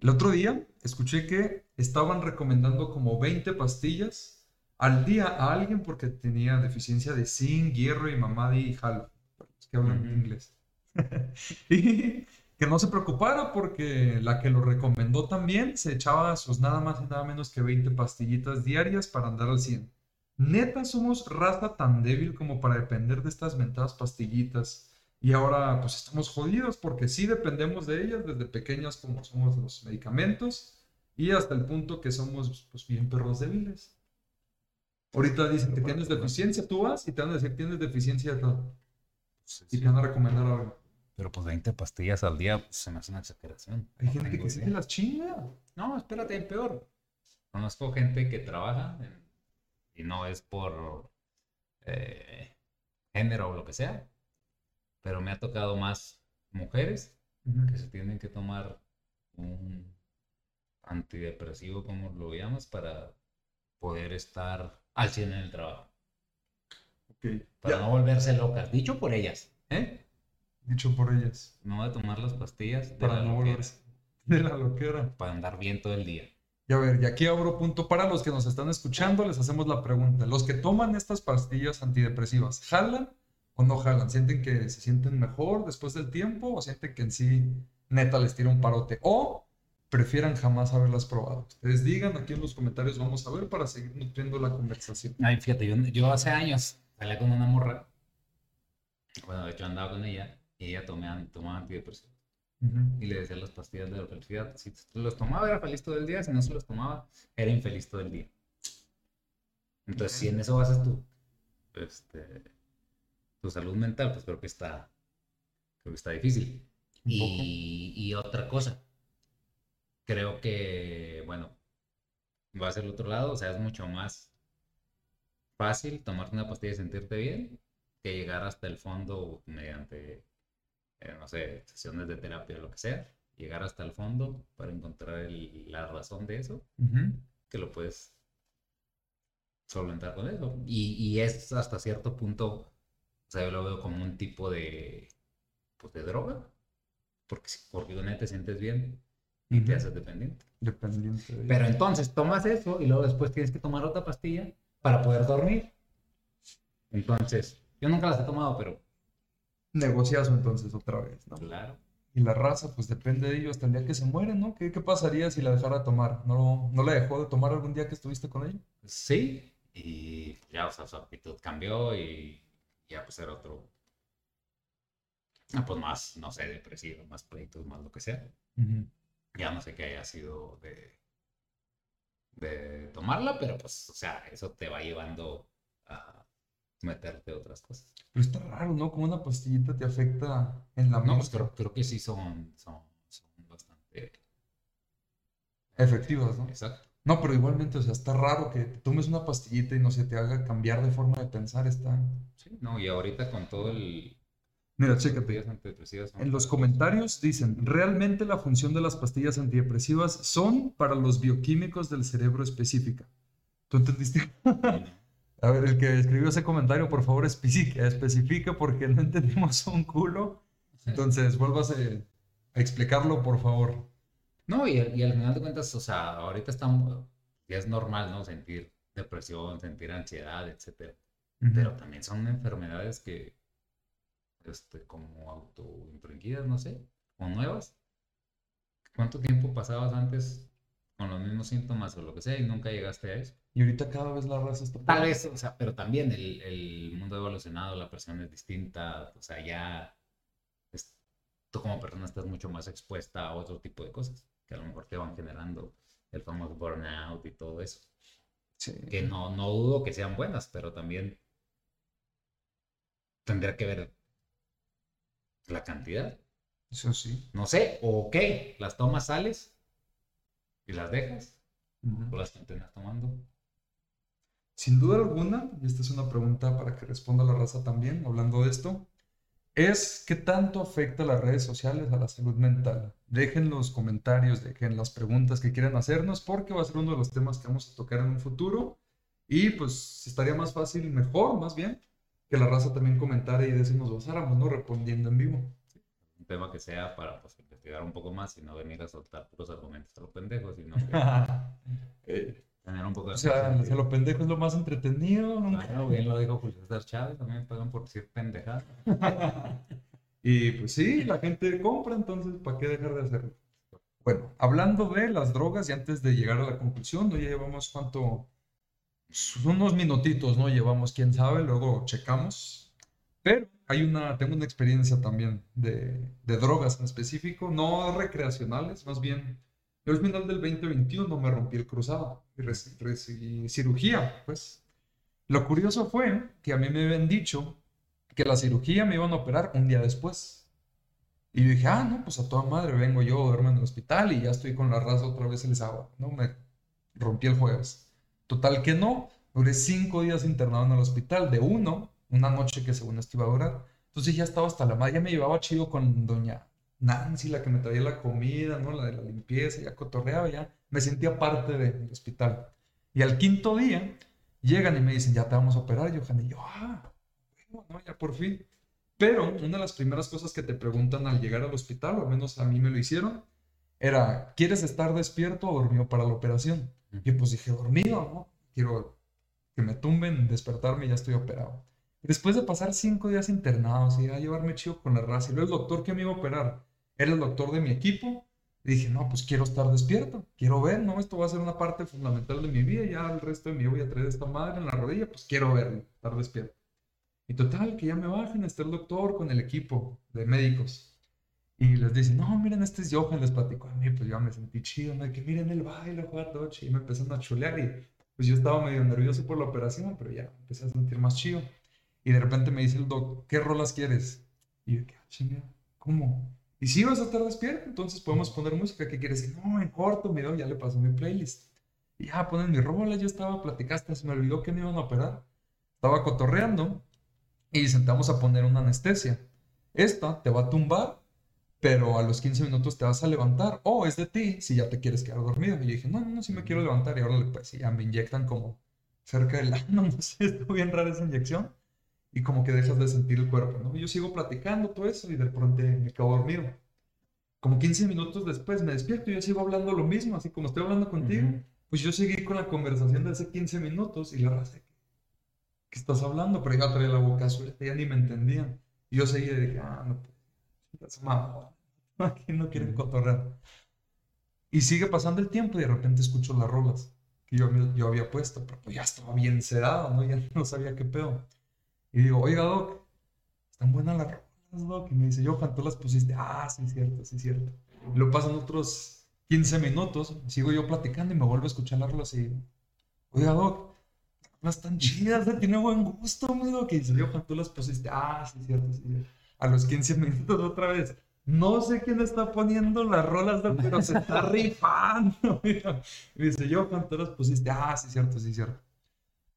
El otro día escuché que estaban recomendando como 20 pastillas al día a alguien porque tenía deficiencia de zinc, hierro y mamadi y jalo. Los que hablan inglés. <laughs> y que no se preocupara porque la que lo recomendó también se echaba sus nada más y nada menos que 20 pastillitas diarias para andar al 100. Neta, somos raza tan débil como para depender de estas mentadas pastillitas. Y ahora pues estamos jodidos porque sí dependemos de ellas desde pequeñas como somos los medicamentos y hasta el punto que somos pues bien perros débiles. Ahorita dicen que tienes deficiencia, tú vas y te van a decir tienes deficiencia de todo. Y te van a recomendar algo. Pero pues 20 pastillas al día pues, se me hace una exageración. Hay No gente que te las chinga. No, espérate, hay peor. Conozco gente que trabaja en- y no es por eh, género o lo que sea, pero me ha tocado más mujeres que se tienen que tomar un antidepresivo, como lo llamas, para poder estar al 100 en el trabajo. Ok. Para Ya, no volverse locas. Dicho por ellas, ¿eh? Dicho por ellas. No de tomar las pastillas de Para la no volverse <laughs> de la loquera. para andar bien todo el día. Y a ver, y aquí abro punto para los que nos están escuchando, les hacemos la pregunta. Los que toman estas pastillas antidepresivas, ¿jalan o no jalan? ¿Sienten que se sienten mejor después del tiempo o sienten que en sí neta les tira un parote? ¿O prefieran jamás haberlas probado? Ustedes digan aquí en los comentarios, vamos a ver para seguir nutriendo la conversación. Ay, fíjate, yo, yo hace años salía con una morra. Bueno, de hecho andaba con ella y ella tomaba, tomaba antidepresivos. Y le decía las pastillas de la felicidad. Si los tomaba era feliz todo el día, si no se los tomaba era infeliz todo el día. Entonces, si en eso basas tu, este, tu salud mental, pues creo que está, creo que está difícil. Y, y otra cosa, creo que, bueno, vas al otro lado, o sea, es mucho más fácil tomarte una pastilla y sentirte bien que llegar hasta el fondo mediante, eh, no sé, sesiones de terapia lo que sea, llegar hasta el fondo para encontrar el- la razón de eso, Ujú. que lo puedes solventar con eso. Y, y es hasta cierto punto, o sea, yo lo veo como un tipo de, pues, de droga, porque, porque él te sientes bien y te Ujú. haces dependiente. Dependiente de Pero entonces tomas eso y luego después tienes que tomar otra pastilla para poder dormir. Entonces, yo nunca las he tomado, pero negociazo entonces otra vez, ¿no? claro. Y la raza, pues depende de ello hasta el día que se muere, ¿no? ¿Qué, qué pasaría si la dejara tomar? ¿No, ¿No la dejó de tomar algún día que estuviste con ella? Sí, y ya, o sea, su actitud cambió y ya pues era otro. ah, Pues más, no sé, depresivo, más pleitos, más lo que sea. Ya no sé qué haya sido de, de tomarla, pero pues, o sea, eso te va llevando a meterte otras cosas. Pero está raro, ¿no? Como una pastillita te afecta en la No, pues creo, creo que sí son, son, son bastante Efectivas, ¿no? exacto. No, pero igualmente, o sea, está raro que te tomes una pastillita y no se te haga cambiar de forma de pensar. Está. Sí, no, y ahorita con todo el Mira, las chécate. antidepresivas En los comentarios dicen, realmente la función de las pastillas antidepresivas son para los bioquímicos del cerebro específica. ¿Tú entendiste? A ver, el que escribió ese comentario, por favor, especifique, especifique porque no <laughs> entendimos un culo. Entonces, vuélvase a explicarlo, por favor. No, y, al- y al final de cuentas, o sea, ahorita estamos, ya es normal, ¿no? Sentir depresión, sentir ansiedad, etcétera. Pero también son enfermedades que, este, como autoinfringidas, no sé, o nuevas. ¿Cuánto tiempo pasabas antes con los mismos síntomas o lo que sea y nunca llegaste a eso? Y ahorita cada vez la raza está... Tal vez, o sea, pero también el, el mundo ha evolucionado, la persona es distinta, o sea, ya es- tú como persona estás mucho más expuesta a otro tipo de cosas que a lo mejor te van generando el famoso burnout y todo eso. Sí. Que no, no dudo que sean buenas, pero también tendría que ver la cantidad. Eso sí. No sé, o qué, las tomas, sales y las dejas, o las continúas tomando. Sin duda alguna, y esta es una pregunta para que responda la raza también, hablando de esto, es qué tanto afecta las redes sociales a la salud mental. Dejen los comentarios, dejen las preguntas que quieran hacernos, porque va a ser uno de los temas que vamos a tocar en un futuro. Y pues estaría más fácil, mejor, más bien, que la raza también comentara y de eso nos basáramos, ¿no? Respondiendo en vivo. Un tema que sea para pues, investigar un poco más y no venir a soltar puros argumentos a los pendejos, sino que <laughs> Eh, tener un poco de... o sea, hacia lo pendejo es lo más entretenido. nunca- bien lo dijo Julio César Chávez, me pagan por decir pendejada. <laughs> Y pues sí, la gente compra, entonces, ¿para qué dejar de hacerlo? Bueno, hablando de las drogas y antes de llegar a la conclusión, ¿no? ya llevamos cuánto, son unos minutitos, ¿no? Llevamos, quién sabe, luego checamos. Pero hay una, tengo una experiencia también de, de drogas en específico, no recreacionales, más bien, yo al final del 2021 me rompí el cruzado recibí cirugía, pues. Lo curioso fue que a mí me habían dicho que la cirugía me iban a operar un día después. Y yo dije, ah, no, pues a toda madre, vengo yo, duermo en el hospital y ya estoy con la raza otra vez el sábado. No, me rompí el jueves. Total que no, duré cinco días internado en el hospital, de uno, una noche que según esto iba a durar. Entonces ya estaba hasta la madre, ya me llevaba chido con doña Nancy, la que me traía la comida, ¿no? La de la limpieza, ya cotorreaba, ya me sentía parte del hospital. Y al quinto día llegan y me dicen, ya te vamos a operar, Johan. Y yo, ah, bueno, ya por fin. Pero una de las primeras cosas que te preguntan al llegar al hospital, o al menos a mí me lo hicieron, era, ¿quieres estar despierto o dormido para la operación? Y pues dije, dormido, ¿no? Quiero que me tumben, despertarme y ya estoy operado. después de pasar cinco días internados y a llevarme chido con la raza, y luego el doctor que me iba a operar era el doctor de mi equipo, dije, no, pues quiero estar despierto, quiero ver, ¿no? Esto va a ser una parte fundamental de mi vida, ya el resto de mi vida voy a traer esta madre en la rodilla, pues quiero verlo, estar despierto. Y total, que ya me bajen, está el doctor con el equipo de médicos. Y les dicen, no, miren, este es Johan, les platico a mí, pues yo me sentí chido, ¿no? que miren el baile, jugar noche, y me empezaron a chulear y pues yo estaba medio nervioso por la operación, pero ya empecé a sentir más chido. Y de repente me dice el doc, ¿qué rolas quieres? Y yo, ¿qué ah? ¿Cómo? Y si vas a estar despierto, entonces podemos poner música. ¿Qué quieres? Y, no, en corto, mi ya le pasó mi playlist. Y ya ponen mi rola, yo estaba platicando, se me olvidó que me iban a operar. Estaba cotorreando y sentamos a poner una anestesia. Esta te va a tumbar, pero a los 15 minutos te vas a levantar. O es de ti si ya te quieres quedar dormido. Y yo dije, no, no, no, si me quiero levantar. Y ahora pues ya me inyectan como cerca del ano, <laughs> no sé, está bien rara esa inyección. Y como que dejas de sentir el cuerpo, ¿no? Y yo sigo platicando todo eso y de pronto me quedo dormido. Como 15 minutos después me despierto y yo sigo hablando lo mismo, así como estoy hablando contigo. Pues yo seguí con la conversación de hace 15 minutos y la raza ¿qué estás hablando? Pero ya traía la boca suelta, ya ni me entendían. Y yo seguía de, ah, no, pues, mamá, <laughs> aquí no quieren cotorrear. Y sigue pasando el tiempo y de repente escucho las rolas que yo, yo había puesto, pero pues ya estaba bien sedado, ¿no? <laughs> Ya no sabía qué pedo. Y digo, oiga, Doc, están buenas las rolas, Doc. Y me dice, Johan, tú las pusiste. Ah, sí, cierto, sí, cierto. Y lo pasan otros 15 minutos, sigo yo platicando y me vuelvo a escuchar las rolas y digo, oiga, Doc, no están chidas, tiene buen gusto, amigo. Que dice, Johan, tú las pusiste. Ah, sí, cierto, sí. A los 15 <laughs> minutos otra vez. No sé quién está poniendo las rolas, pero se está <laughs> rifando. Y dice, Johan, tú las pusiste. Ah, sí, cierto, sí, cierto.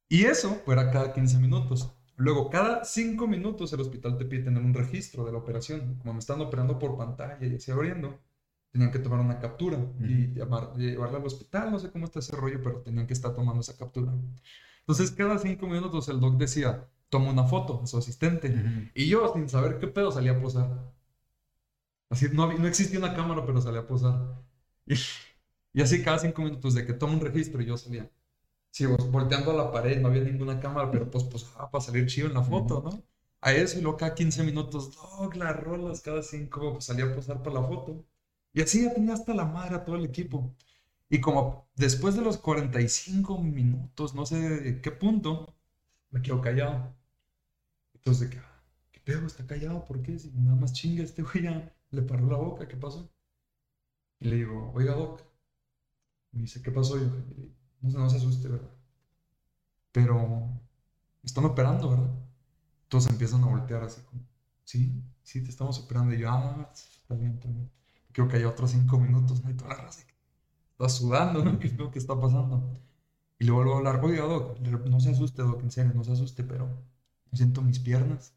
Y eso fuera cada 15 minutos. Luego, cada 5 minutos el hospital te pide tener un registro de la operación. Como me están operando por pantalla y así abriendo, tenían que tomar una captura y llevarla al hospital. No sé cómo está ese rollo, pero tenían que estar tomando esa captura. Entonces, cada cinco minutos el doc decía, toma una foto a su asistente. Y yo, sin saber qué pedo, salía a posar. Así, no, no existía una cámara, pero salía a posar. <laughs> Y, así cada cinco minutos de que toma un registro y yo salía. Sigo volteando a la pared, no había ninguna cámara, pero pues posaba para salir chido en la foto, ¿no? A eso y luego cada 15 minutos, doc, las rolas, cada cinco, pues salía a posar para la foto. Y así ya tenía hasta la madre a todo el equipo. Y como después de los 45 minutos, no sé de qué punto, me quedo callado. Entonces, ¿qué, ¿qué pedo? ¿Está callado? ¿Por qué? Si nada más chinga este güey ya le paró la boca, ¿qué pasó? Y le digo, oiga, Doc. Me dice, ¿qué pasó? Yo, no, se asuste, ¿verdad? Pero están operando, ¿verdad? Todos empiezan a voltear así como, sí, sí, te estamos operando. Y yo, ah, está bien, está bien. Creo que hay otros cinco minutos, ¿no? Y toda la raza está sudando, ¿no? <laughs> ¿Qué es lo que está pasando? Y le vuelvo a hablar, Doc, no se asuste, Doc, en serio, no se asuste, pero siento mis piernas.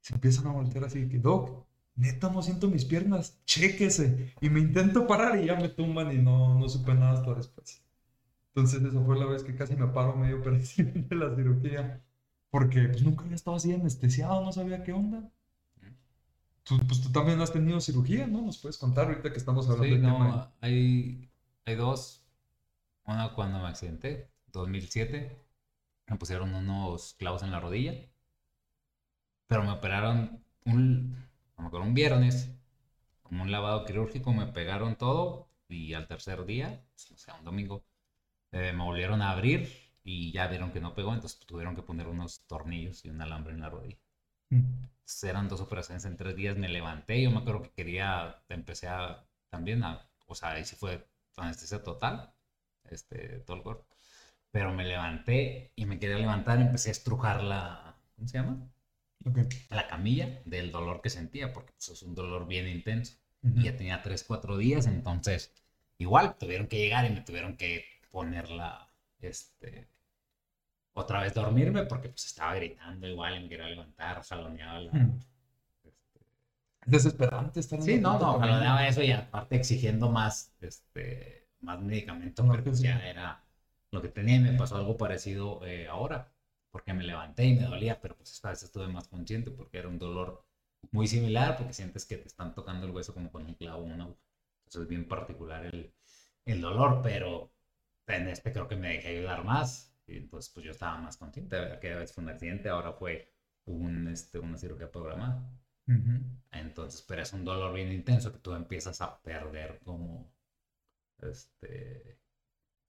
Se empiezan a voltear así, que, Doc, neta, no siento mis piernas, chéquese. Y me intento parar y ya me tumban y no, no supe nada hasta después. Entonces, esa fue la vez que casi me paro medio <laughs> perdido de la cirugía. Porque pues nunca había estado así anestesiado, no sabía qué onda. Tú, pues tú también has tenido cirugía, ¿no? Nos puedes contar ahorita que estamos hablando sí, no, Hay, hay dos. Una cuando me accidenté, 2007. Me pusieron unos clavos en la rodilla. Pero me operaron un, me acuerdo, un viernes, como un lavado quirúrgico, me pegaron todo y al tercer día, o sea, un domingo, eh, me volvieron a abrir y ya vieron que no pegó, entonces tuvieron que poner unos tornillos y un alambre en la rodilla. Mm. eran dos operaciones en tres días, me levanté, yo me acuerdo que quería, empecé a también a, o sea, ahí sí fue anestesia total, este, todo el cuerpo. Pero me levanté y me quería levantar empecé a estrujar la, ¿cómo se llama? Ok. La camilla del dolor que sentía, porque pues, es un dolor bien intenso. Ujú. Y ya tenía 3, 4 días, entonces igual tuvieron que llegar y me tuvieron que ponerla, este, otra vez dormirme porque pues estaba gritando igual y me quería levantar, jaloneaba la... Mm. este, Es desesperante estar en Sí, no, no, jaloneaba eso y aparte exigiendo más, este, más medicamento, No, pero pues sí. ya era lo que tenía y me pasó algo parecido eh, ahora, porque me levanté y me dolía, pero pues esta vez estuve más consciente porque era un dolor muy similar, porque sientes que te están tocando el hueso como con un clavo una. Entonces es bien particular el, el dolor, pero en este creo que me dejé ayudar más. Y entonces pues yo estaba más consciente. Aquella vez fue un accidente, ahora fue un, este, una cirugía programada. Entonces, pero es un dolor bien intenso que tú empiezas a perder como, este,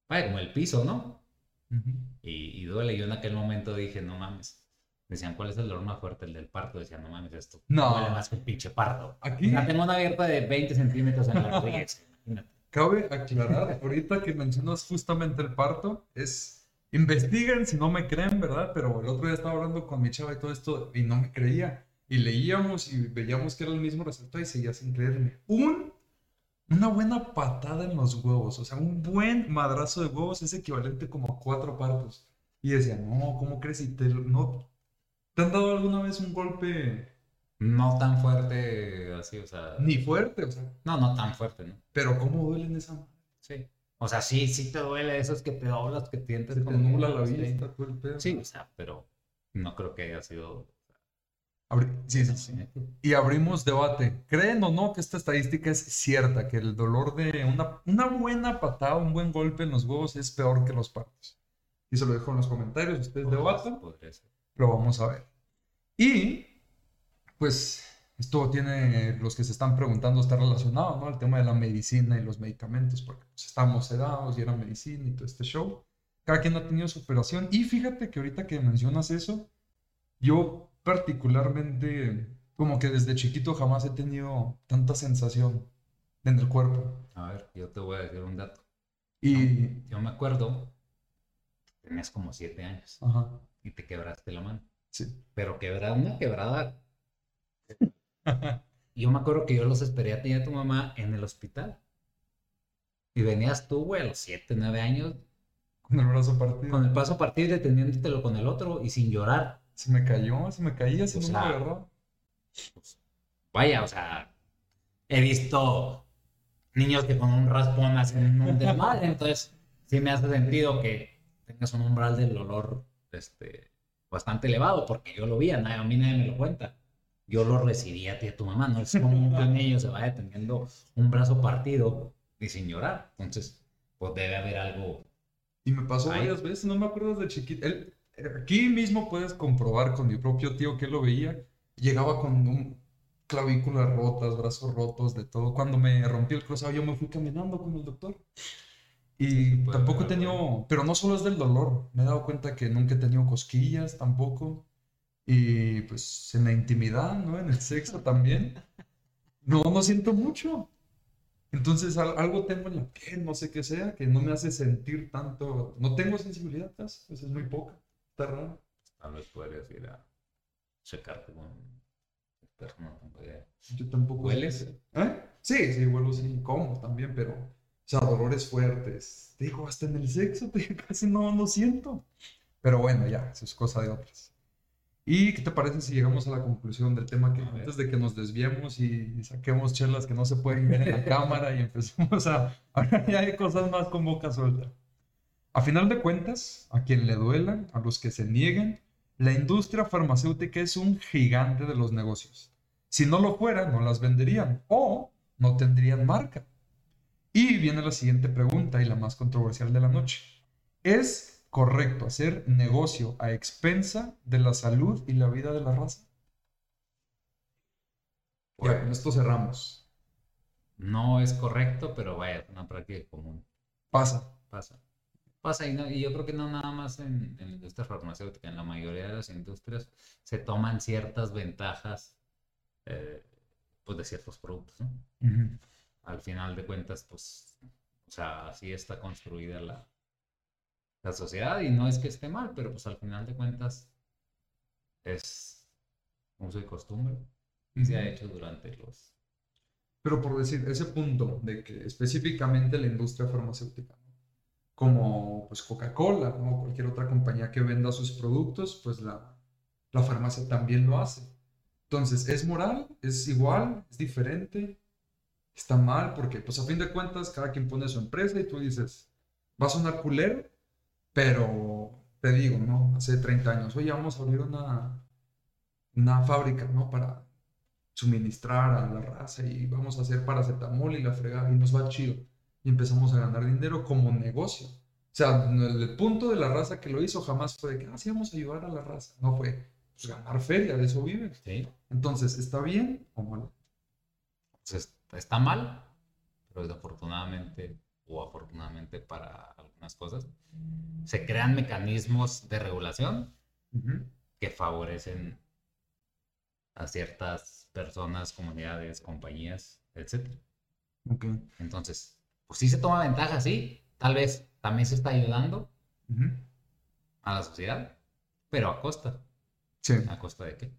vaya, como el piso, ¿no? Y, y duele. Yo en aquel momento dije, no mames. Decían, ¿cuál es el dolor más fuerte? El del parto. Decían, no mames, esto No. duele más que un pinche parto. Aquí tengo una abierta de 20 centímetros en la <laughs> rodilla. imagínate. Cabe aclarar, ahorita que mencionas justamente el parto, es, investiguen si no me creen, ¿verdad? Pero el otro día estaba hablando con mi chava y todo esto y no me creía. Y leíamos y veíamos que era el mismo resultado y seguía sin creerme. Un, una buena patada en los huevos, o sea, un buen madrazo de huevos es equivalente como a cuatro partos. Y decía, no, ¿cómo crees? Y te, no, ¿te han dado alguna vez un golpe No tan fuerte así, o sea. ni fuerte? O sea, No, no tan fuerte, ¿no? pero ¿cómo duele en esa? Sí. O sea, sí, sí te duele esos que te doblas, que sientes Se te como nubla la vista, todo el pedo. Sí, o sea, pero no creo que haya sido. Abri- sí, sí, sí. Y abrimos debate. ¿Creen o no que esta estadística es cierta? Que el dolor de una, una buena patada, un buen golpe en los huevos es peor que los partos. Y se lo dejo en los comentarios, ustedes debatan, Podría ser. lo vamos a ver. Y, pues, esto tiene, los que se están preguntando, está relacionado, ¿no? El tema de la medicina y los medicamentos, porque pues, estamos sedados y era medicina y todo este show. Cada quien ha tenido su operación. Y fíjate que ahorita que mencionas eso, yo particularmente, como que desde chiquito jamás he tenido tanta sensación en el cuerpo. A ver, yo te voy a decir un dato. Y, Yo me acuerdo, tenías como siete años ajá, y te quebraste la mano. sí. Pero quebrada, una quebrada. <laughs> Yo me acuerdo que yo los esperé a ti y a tu mamá en el hospital. Y venías tú, güey, a los siete, nueve años, Con el brazo partido. con el paso partido y deteniéndotelo con el otro y sin llorar. Se me cayó, se me caía, se me. Pues, vaya, o sea, he visto niños que con un raspón hacen un desmadre, <laughs> entonces sí me hace sentido que tengas un umbral del dolor este, bastante elevado, porque yo lo vi, a, nadie- a mí nadie me lo cuenta. Yo lo recibí a ti y a tu mamá, no es como un niño se vaya teniendo un brazo partido y sin llorar. Entonces, pues debe haber algo. Y me pasó Ay. varias veces, no me acuerdo de chiquito. Él, aquí mismo puedes comprobar con mi propio tío que él lo veía. Llegaba con un clavículas rotas, brazos rotos, de todo. Cuando me rompí el cruzado, yo me fui caminando con el doctor. Y tampoco he tenido, pero no solo es del dolor, me he dado cuenta que nunca he tenido cosquillas tampoco. Y pues en la intimidad, ¿no? En el sexo también. No, no siento mucho. Entonces al- algo tengo en la piel, no sé qué sea, que no me hace sentir tanto. No tengo sensibilidad casi, pues es muy poca. Está raro. Tal vez podrías ir a checarte con un experto, no tengo idea. Yo tampoco. ¿Hueles? ¿Eh? Sí, sí, huelo sí, como también, pero. O sea, dolores fuertes. Te digo, hasta en el sexo, <laughs> te casi no, no siento. Pero bueno, ya, eso es cosa de otras. ¿Y qué te parece si llegamos a la conclusión del tema que antes de que nos desviemos y saquemos chelas que no se pueden ver en la <laughs> cámara y empecemos a... Ahora ya hay cosas más con boca suelta. A final de cuentas, a quien le duela, a los que se nieguen, la industria farmacéutica es un gigante de los negocios. Si no lo fuera, no las venderían o no tendrían marca. Y viene la siguiente pregunta y la más controversial de la noche. ¿Es correcto hacer negocio a expensa de la salud y la vida de la raza? ya, con esto cerramos. No es correcto, pero vaya, es una práctica común. Pasa. Pasa. Pasa y, no, y yo creo que no nada más en, en la industria farmacéutica, en la mayoría de las industrias se toman ciertas ventajas eh, pues de ciertos productos, ¿no? Al final de cuentas, pues, o sea, así está construida la, la sociedad y no es que esté mal, pero pues al final de cuentas es uso y costumbre y se ha hecho durante los... Pero por decir, ese punto de que específicamente la industria farmacéutica, como pues Coca-Cola o cualquier otra compañía que venda sus productos, pues la, la farmacia también lo hace. Entonces, ¿es moral? ¿Es igual? ¿Es diferente? ¿Está mal? Porque pues a fin de cuentas cada quien pone su empresa y tú dices, va a sonar culero, pero te digo, ¿no? Hace 30 años, oye, vamos a abrir una, una fábrica, ¿no? Para suministrar a la raza y vamos a hacer paracetamol y la fregada y nos va chido. Y empezamos a ganar dinero como negocio. O sea, el punto de la raza que lo hizo jamás fue de que, ah, sí, vamos a ayudar a la raza. No fue, pues ganar feria, de eso vive. Sí. Entonces, ¿está bien o mal? Entonces, está mal, pero desafortunadamente o afortunadamente para algunas cosas, se crean mecanismos de regulación que favorecen a ciertas personas, comunidades, compañías, etc. Okay. Entonces, pues sí se toma ventaja, sí, tal vez también se está ayudando a la sociedad, pero a costa. Sí. ¿A costa de qué?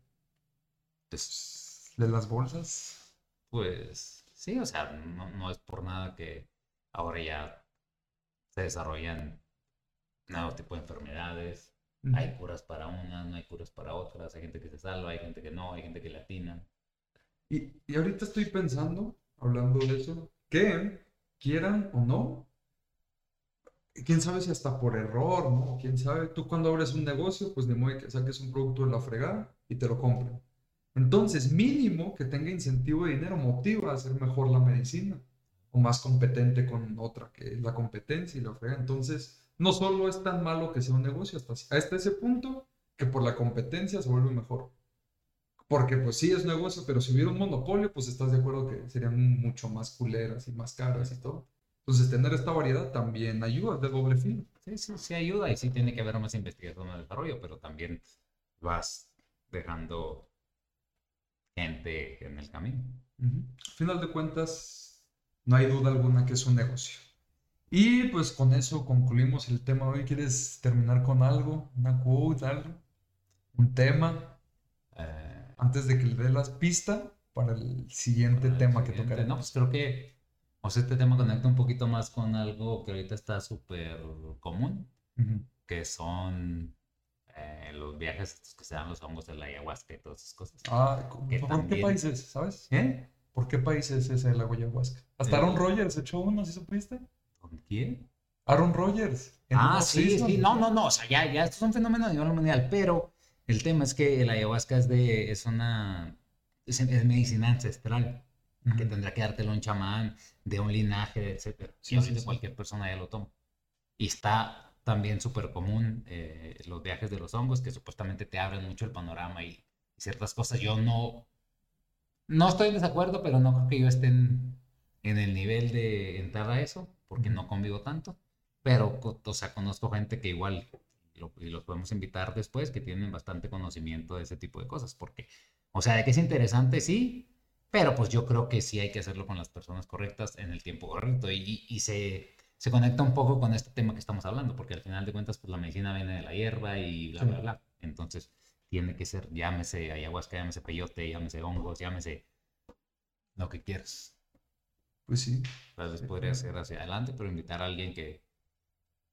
Pues, de las bolsas. Pues sí, o sea, no, no es por nada que ahora ya se desarrollan nuevos tipos de enfermedades. Hay curas para unas, no hay curas para otras. Hay gente que se salva, hay gente que no, hay gente que le atina. Y, y ahorita estoy pensando, hablando de eso, que quieran o no, quién sabe si hasta por error, ¿no? Quién sabe, tú cuando abres un negocio, pues de modo que saques un producto de la fregada y te lo compren. Entonces, mínimo que tenga incentivo de dinero motiva a hacer mejor la medicina o más competente con otra, que es la competencia y la frega. Entonces, no solo es tan malo que sea un negocio, hasta, hasta ese punto que por la competencia se vuelve mejor. Porque pues sí es negocio, pero si hubiera un monopolio, pues estás de acuerdo que serían mucho más culeras y más caras y todo. Entonces, tener esta variedad también ayuda de doble filo. Sí, sí, sí ayuda y sí tiene que haber más investigación y desarrollo, pero también vas dejando gente en el camino. Al final de cuentas, no hay duda alguna que es un negocio. Y pues con eso concluimos el tema de hoy. ¿Quieres terminar con algo? ¿Una quote, algo? ¿Un tema? Eh, Antes de que le dé las pistas para el siguiente tema que tocaremos. No, pues creo que o sea, este tema conecta un poquito más con algo que ahorita está súper común, que son eh, los viajes estos que se dan los hongos de la ayahuasca y todas esas cosas. Ah, ¿por qué países, sabes? ¿Eh? ¿Por qué países es ese la ayahuasca? Hasta Aaron Rodgers echó uno, ¿sí supiste? ¿Con quién? Aaron Rodgers. Ah, sí, sí, no, no, no, o sea, ya, ya esto es un fenómeno a nivel mundial, pero el tema es que la ayahuasca es de, es una, es, medicina ancestral, que tendrá que dártelo un chamán de un linaje, etcétera. Sí, sí, cualquier persona ya lo toma. Y está también súper común eh, los viajes de los hongos, que supuestamente te abren mucho el panorama y, y ciertas cosas. Yo no, no estoy en desacuerdo, pero no creo que yo esté en, el nivel de entrar a eso, porque no convivo tanto. Pero, o sea, conozco gente que igual, y los podemos invitar después, que tienen bastante conocimiento de ese tipo de cosas, porque, o sea, de que es interesante, sí, pero pues yo creo que sí hay que hacerlo con las personas correctas en el tiempo correcto y, y se, se conecta un poco con este tema que estamos hablando, porque al final de cuentas, pues la medicina viene de la hierba y bla, bla, bla. Entonces, tiene que ser, llámese ayahuasca, llámese peyote, llámese hongos, llámese lo que quieras. Pues sí. Tal vez podría ser hacia adelante, pero invitar a alguien que,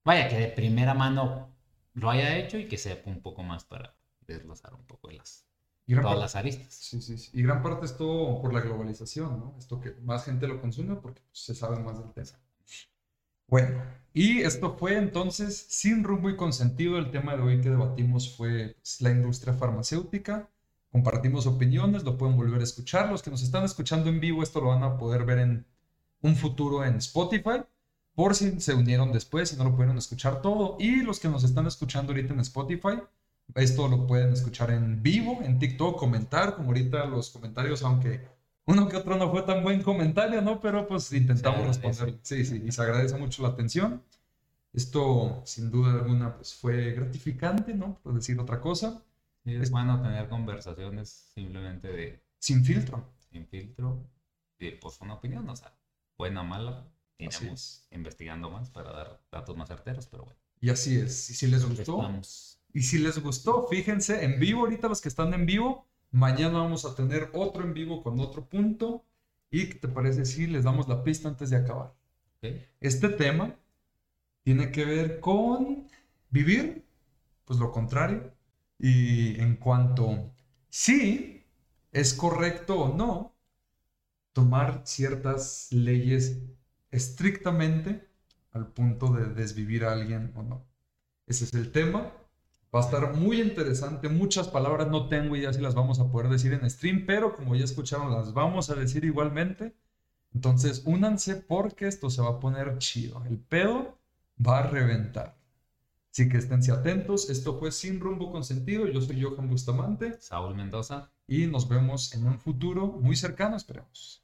vaya, que de primera mano lo haya hecho y que sepa un poco más para desglosar un poco de las, todas las aristas. Sí, sí, sí, Y gran parte es todo por la globalización, ¿no? Esto que más gente lo consume porque se sabe más del tema. Bueno, y esto fue entonces sin rumbo y consentido. El tema de hoy que debatimos fue pues, la industria farmacéutica. Compartimos opiniones, lo pueden volver a escuchar. Los que nos están escuchando en vivo, esto lo van a poder ver en un futuro en Spotify. Por si se unieron después y no lo pudieron escuchar todo. Y los que nos están escuchando ahorita en Spotify, esto lo pueden escuchar en vivo, en TikTok, comentar, como ahorita los comentarios, aunque uno que otro no fue tan buen comentario, ¿no? Pero pues intentamos responder. Sí, sí, y se agradece mucho la atención. Esto, sin duda alguna, pues fue gratificante, ¿no? Por decir otra cosa. Sí, es bueno tener conversaciones simplemente de Sin filtro. sin filtro, y pues una opinión, o sea, buena o mala, iremos investigando más para dar datos más certeros, pero bueno. Y así es. Y si les gustó, estamos. y si les gustó, fíjense, en vivo, ahorita los que están en vivo, mañana vamos a tener otro en vivo con otro punto. ¿Y qué te parece si les damos la pista antes de acabar? Este tema tiene que ver con vivir, pues lo contrario. Y en cuanto si es correcto o no tomar ciertas leyes estrictamente al punto de desvivir a alguien o no. Ese es el tema. Va a estar muy interesante. Muchas palabras no tengo idea si las vamos a poder decir en stream, pero como ya escucharon, las vamos a decir igualmente. Entonces, únanse porque esto se va a poner chido. El pedo va a reventar. Así que esténse atentos. Esto fue Sin Rumbo con Sentido. Yo soy Johan Bustamante Saúl Mendoza. y nos vemos en un futuro muy cercano, esperemos.